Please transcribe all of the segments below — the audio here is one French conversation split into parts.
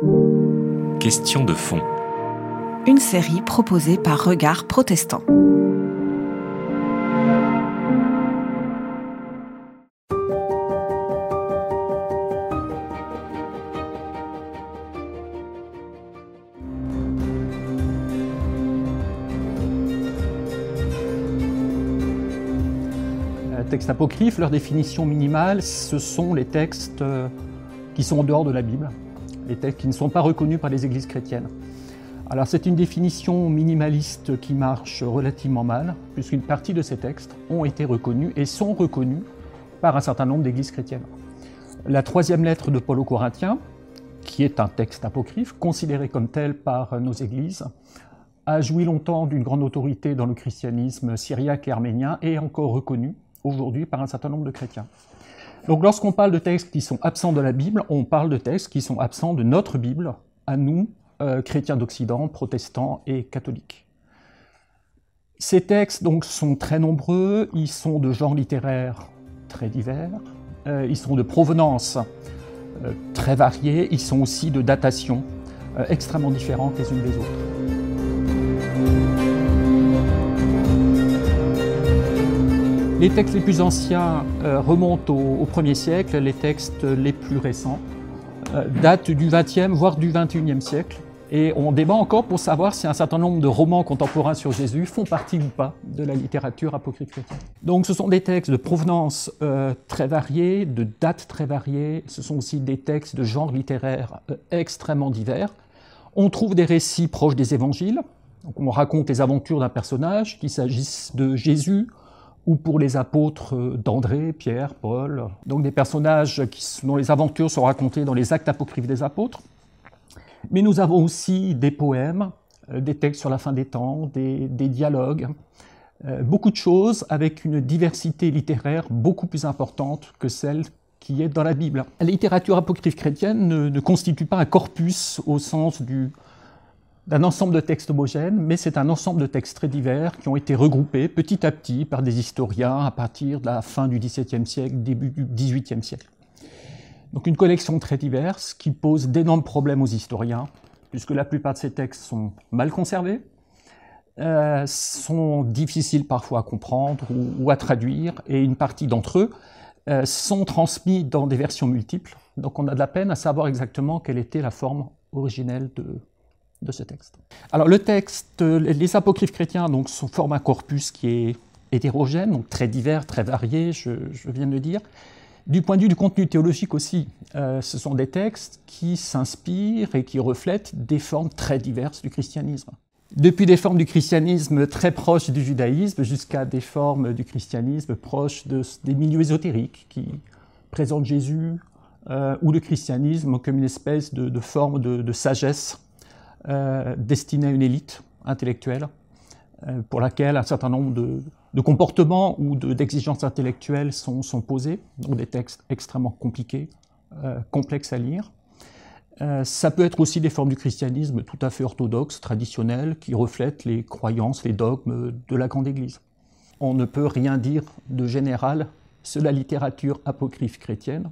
Question de fond. Une série proposée par Regard Protestant. Textes apocryphes, leur définition minimale, ce sont les textes euh, qui sont en dehors de la Bible, les textes qui ne sont pas reconnus par les églises chrétiennes. Alors c'est une définition minimaliste qui marche relativement mal, puisqu'une partie de ces textes ont été reconnus et sont reconnus par un certain nombre d'églises chrétiennes. La troisième lettre de Paul aux Corinthiens, qui est un texte apocryphe, considéré comme tel par nos églises, a joui longtemps d'une grande autorité dans le christianisme syriaque et arménien et est encore reconnu aujourd'hui par un certain nombre de chrétiens. Donc lorsqu'on parle de textes qui sont absents de la Bible, on parle de textes qui sont absents de notre Bible, à nous, euh, chrétiens d'Occident, protestants et catholiques. Ces textes donc sont très nombreux, ils sont de genre littéraire très divers, euh, ils sont de provenance euh, très variée, ils sont aussi de datation extrêmement différentes les unes des autres. Les textes les plus anciens euh, remontent au, 1er siècle, les textes les plus récents euh, datent du 20e, voire du 21e siècle. Et on débat encore pour savoir si un certain nombre de romans contemporains sur Jésus font partie ou pas de la littérature apocryphe chrétienne. Donc ce sont des textes de provenance euh, très variée, de dates très variées, ce sont aussi des textes de genre littéraire extrêmement divers. On trouve des récits proches des évangiles, on raconte les aventures d'un personnage, qu'il s'agisse de Jésus, ou pour les apôtres d'André, Pierre, Paul, donc des personnages dont les aventures sont racontées dans les actes apocryphes des apôtres. Mais nous avons aussi des poèmes, euh, des textes sur la fin des temps, des, dialogues, euh, beaucoup de choses avec une diversité littéraire beaucoup plus importante que celle qui est dans la Bible. La littérature apocryphe chrétienne ne constitue pas un corpus au sens du, d'un ensemble de textes homogènes, mais c'est un ensemble de textes très divers qui ont été regroupés petit à petit par des historiens à partir de la fin du XVIIe siècle, début du XVIIIe siècle. Donc une collection très diverse qui pose d'énormes problèmes aux historiens, puisque la plupart de ces textes sont mal conservés, euh, sont difficiles parfois à comprendre ou, à traduire, et une partie d'entre eux euh, sont transmis dans des versions multiples. Donc on a de la peine à savoir exactement quelle était la forme originelle de, de ce texte. Alors le texte, les apocryphes chrétiens donc, sont, forment un corpus qui est hétérogène, donc très divers, très varié, je, viens de le dire. Du point de vue du contenu théologique aussi, euh, ce sont des textes qui s'inspirent et qui reflètent des formes très diverses du christianisme. Depuis des formes du christianisme très proches du judaïsme jusqu'à des formes du christianisme proches des milieux ésotériques qui présentent Jésus euh, ou le christianisme comme une espèce de, forme de sagesse euh, destiné à une élite intellectuelle, euh, pour laquelle un certain nombre de, comportements ou d'exigences intellectuelles sont, posés, donc des textes extrêmement compliqués, euh, complexes à lire. ça peut être aussi des formes du christianisme tout à fait orthodoxes, traditionnelles, qui reflètent les croyances, les dogmes de la grande Église. On ne peut rien dire de général sur la littérature apocryphe chrétienne,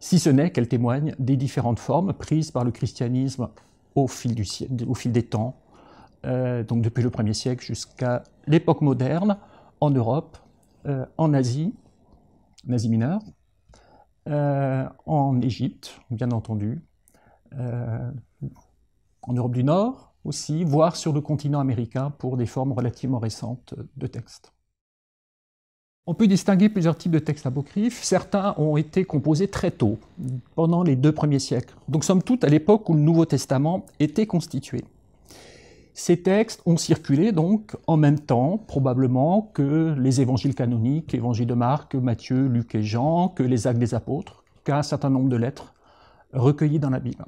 si ce n'est qu'elle témoigne des différentes formes prises par le christianisme au fil, des temps, euh, donc depuis le 1er siècle jusqu'à l'époque moderne, en Europe, euh, en Asie, en Asie mineure, euh, en Égypte, bien entendu, en Europe du Nord aussi, voire sur le continent américain pour des formes relativement récentes de textes. On peut distinguer plusieurs types de textes apocryphes. Certains ont été composés très tôt, pendant les deux premiers siècles. Donc, somme toute, à l'époque où le Nouveau Testament était constitué. Ces textes ont circulé donc en même temps, probablement, que les évangiles canoniques, l'évangile de Marc, Matthieu, Luc et Jean, que les actes des apôtres, qu'un certain nombre de lettres recueillies dans la Bible.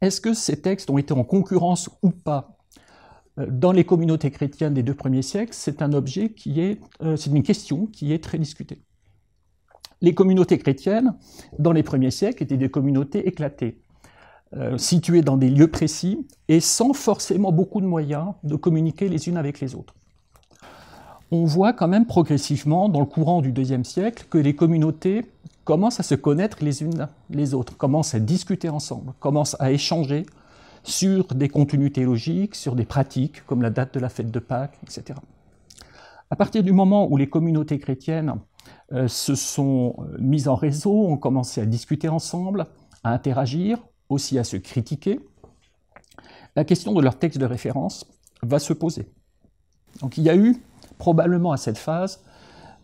Est-ce que ces textes ont été en concurrence ou pas dans les communautés chrétiennes des deux premiers siècles, c'est un objet qui est, euh, c'est une question qui est très discutée. Les communautés chrétiennes, dans les premiers siècles, étaient des communautés éclatées, euh, situées dans des lieux précis et sans forcément beaucoup de moyens de communiquer les unes avec les autres. On voit quand même progressivement, dans le courant du deuxième siècle, que les communautés commencent à se connaître les unes les autres, commencent à discuter ensemble, commencent à échanger sur des contenus théologiques, sur des pratiques comme la date de la fête de Pâques, etc. À partir du moment où les communautés chrétiennes euh, se sont euh, mises en réseau, ont commencé à discuter ensemble, à interagir, aussi à se critiquer, la question de leur texte de référence va se poser. Donc il y a eu probablement à cette phase,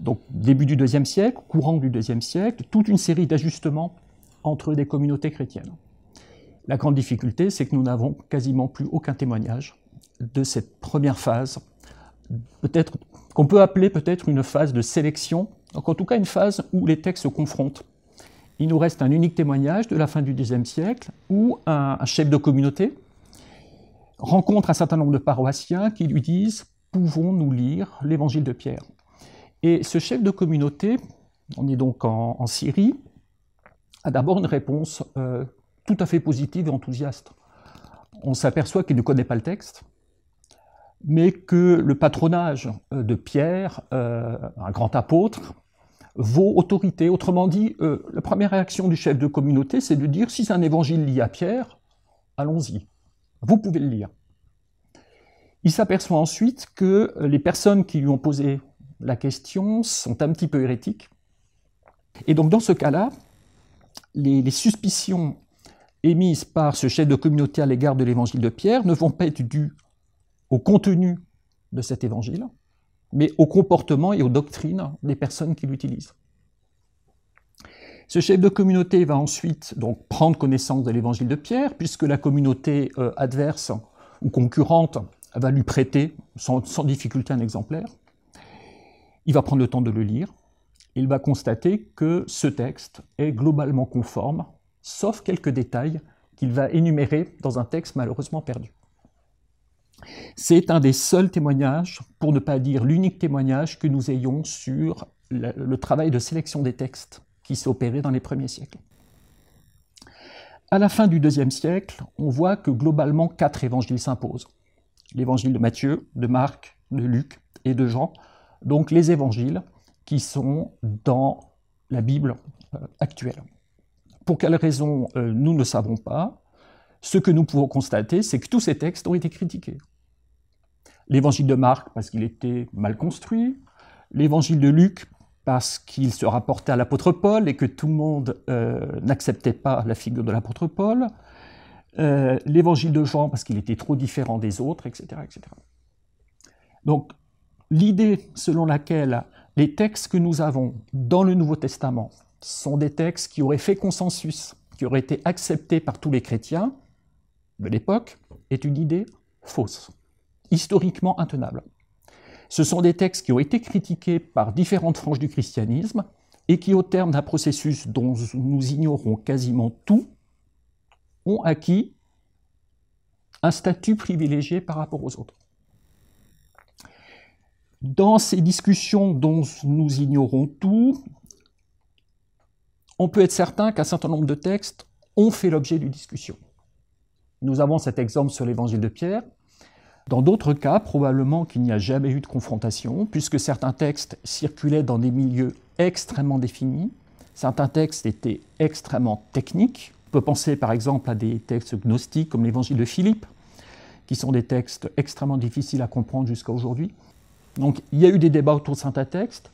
donc début du deuxième siècle, courant du deuxième siècle, toute une série d'ajustements entre des communautés chrétiennes. La grande difficulté, c'est que nous n'avons quasiment plus aucun témoignage de cette première phase, peut-être qu'on peut appeler peut-être une phase de sélection, donc en tout cas une phase où les textes se confrontent. Il nous reste un unique témoignage de la fin du deuxième siècle où un, chef de communauté rencontre un certain nombre de paroissiens qui lui disent Pouvons-nous lire l'évangile de Pierre? Et ce chef de communauté, on est donc en, Syrie, a d'abord une réponse euh, tout à fait positive et enthousiaste. On s'aperçoit qu'il ne connaît pas le texte, mais que le patronage euh, de Pierre, euh, un grand apôtre, vaut autorité. Autrement dit, euh, la première réaction du chef de communauté, c'est de dire si c'est un évangile lié à Pierre, allons-y, vous pouvez le lire. Il s'aperçoit ensuite que les personnes qui lui ont posé la question sont un petit peu hérétiques. Et donc dans ce cas-là, les suspicions émises par ce chef de communauté à l'égard de l'évangile de Pierre ne vont pas être dues au contenu de cet évangile, mais au comportement et aux doctrines des personnes qui l'utilisent. Ce chef de communauté va ensuite donc prendre connaissance de l'évangile de Pierre, puisque la communauté euh, adverse ou concurrente va lui prêter sans, sans, difficulté un exemplaire. Il va prendre le temps de le lire. Il va constater que ce texte est globalement conforme sauf quelques détails qu'il va énumérer dans un texte malheureusement perdu. C'est un des seuls témoignages, pour ne pas dire l'unique témoignage que nous ayons sur le, travail de sélection des textes qui s'est opéré dans les premiers siècles. À la fin du deuxième siècle, on voit que globalement quatre évangiles s'imposent. L'évangile de Matthieu, de Marc, de Luc et de Jean, donc les évangiles qui sont dans la Bible euh, actuelle. Pour quelles raisons, euh, nous ne savons pas. Ce que nous pouvons constater, c'est que tous ces textes ont été critiqués. L'évangile de Marc, parce qu'il était mal construit. L'évangile de Luc, parce qu'il se rapportait à l'apôtre Paul et que tout le monde euh, n'acceptait pas la figure de l'apôtre Paul. Euh, l'évangile de Jean, parce qu'il était trop différent des autres, etc. etc. Donc, l'idée selon laquelle les textes que nous avons dans le Nouveau Testament sont des textes qui auraient fait consensus, qui auraient été acceptés par tous les chrétiens de l'époque, est une idée fausse, historiquement intenable. Ce sont des textes qui ont été critiqués par différentes franges du christianisme et qui, au terme d'un processus dont nous ignorons quasiment tout, ont acquis un statut privilégié par rapport aux autres. Dans ces discussions dont nous ignorons tout, on peut être certain qu'un certain nombre de textes ont fait l'objet d'une discussion. Nous avons cet exemple sur l'évangile de Pierre. Dans d'autres cas, probablement qu'il n'y a jamais eu de confrontation, puisque certains textes circulaient dans des milieux extrêmement définis, certains textes étaient extrêmement techniques. On peut penser par exemple à des textes gnostiques comme l'évangile de Philippe, qui sont des textes extrêmement difficiles à comprendre jusqu'à aujourd'hui. Donc il y a eu des débats autour de certains textes,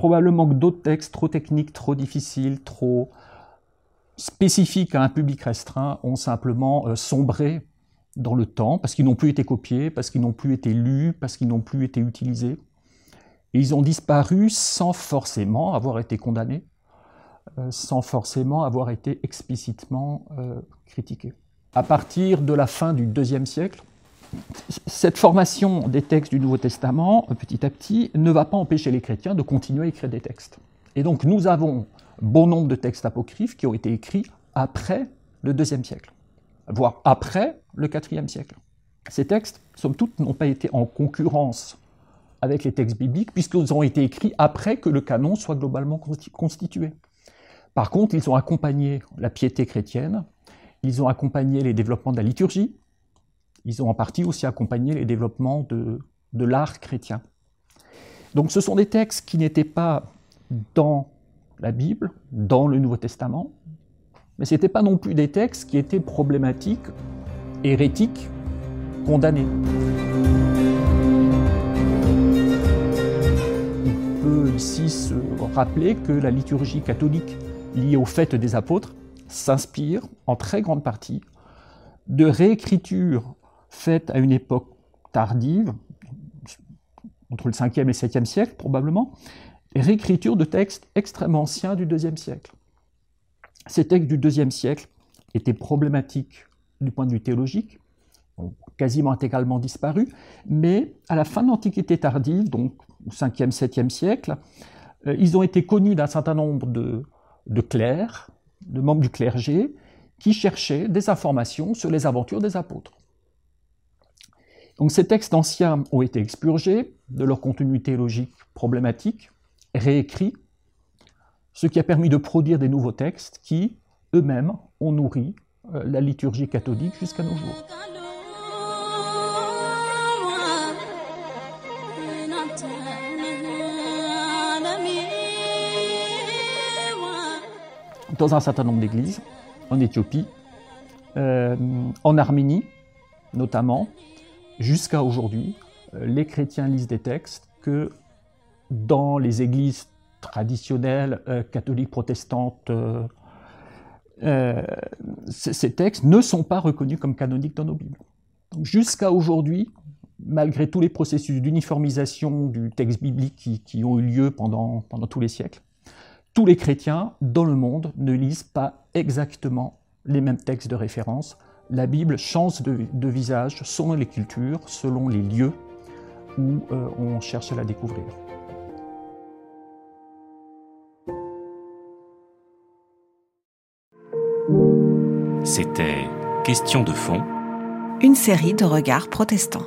probablement que d'autres textes trop techniques, trop difficiles, trop spécifiques à un public restreint ont simplement euh, sombré dans le temps parce qu'ils n'ont plus été copiés, parce qu'ils n'ont plus été lus, parce qu'ils n'ont plus été utilisés. Et ils ont disparu sans forcément avoir été condamnés, euh, sans forcément avoir été explicitement euh, critiqués. À partir de la fin du deuxième siècle, cette formation des textes du Nouveau Testament, petit à petit, ne va pas empêcher les chrétiens de continuer à écrire des textes. Et donc nous avons bon nombre de textes apocryphes qui ont été écrits après le deuxième siècle, voire après le quatrième siècle. Ces textes, somme toute, n'ont pas été en concurrence avec les textes bibliques, puisqu'ils ont été écrits après que le canon soit globalement constitué. Par contre, ils ont accompagné la piété chrétienne, ils ont accompagné les développements de la liturgie, ils ont en partie aussi accompagné les développements de, l'art chrétien. Donc ce sont des textes qui n'étaient pas dans la Bible, dans le Nouveau Testament, mais ce n'étaient pas non plus des textes qui étaient problématiques, hérétiques, condamnés. On peut ici se rappeler que la liturgie catholique liée au fait des apôtres s'inspire en très grande partie de réécritures faites à une époque tardive, entre le 5e et le 7e siècle probablement, réécriture de textes extrêmement anciens du IIe siècle. Ces textes du IIe siècle étaient problématiques du point de vue théologique, ont quasiment intégralement disparu, mais à la fin de l'Antiquité tardive, donc au 5e, 7e siècle, euh, ils ont été connus d'un certain nombre de clercs, de membres du clergé, qui cherchaient des informations sur les aventures des apôtres. Donc ces textes anciens ont été expurgés de leur contenu théologique problématique, réécrits, ce qui a permis de produire des nouveaux textes qui, eux-mêmes, ont nourri euh, la liturgie catholique jusqu'à nos jours. Dans un certain nombre d'églises, en Éthiopie, euh, en Arménie notamment, jusqu'à aujourd'hui, euh, les chrétiens lisent des textes que dans les églises traditionnelles euh, catholiques protestantes, euh, ces textes ne sont pas reconnus comme canoniques dans nos Bibles. Jusqu'à aujourd'hui, malgré tous les processus d'uniformisation du texte biblique qui, ont eu lieu pendant tous les siècles, tous les chrétiens dans le monde ne lisent pas exactement les mêmes textes de référence, la Bible change de, visage selon les cultures, selon les lieux où euh, on cherche à la découvrir. C'était Question de fond. Une série de regards protestants.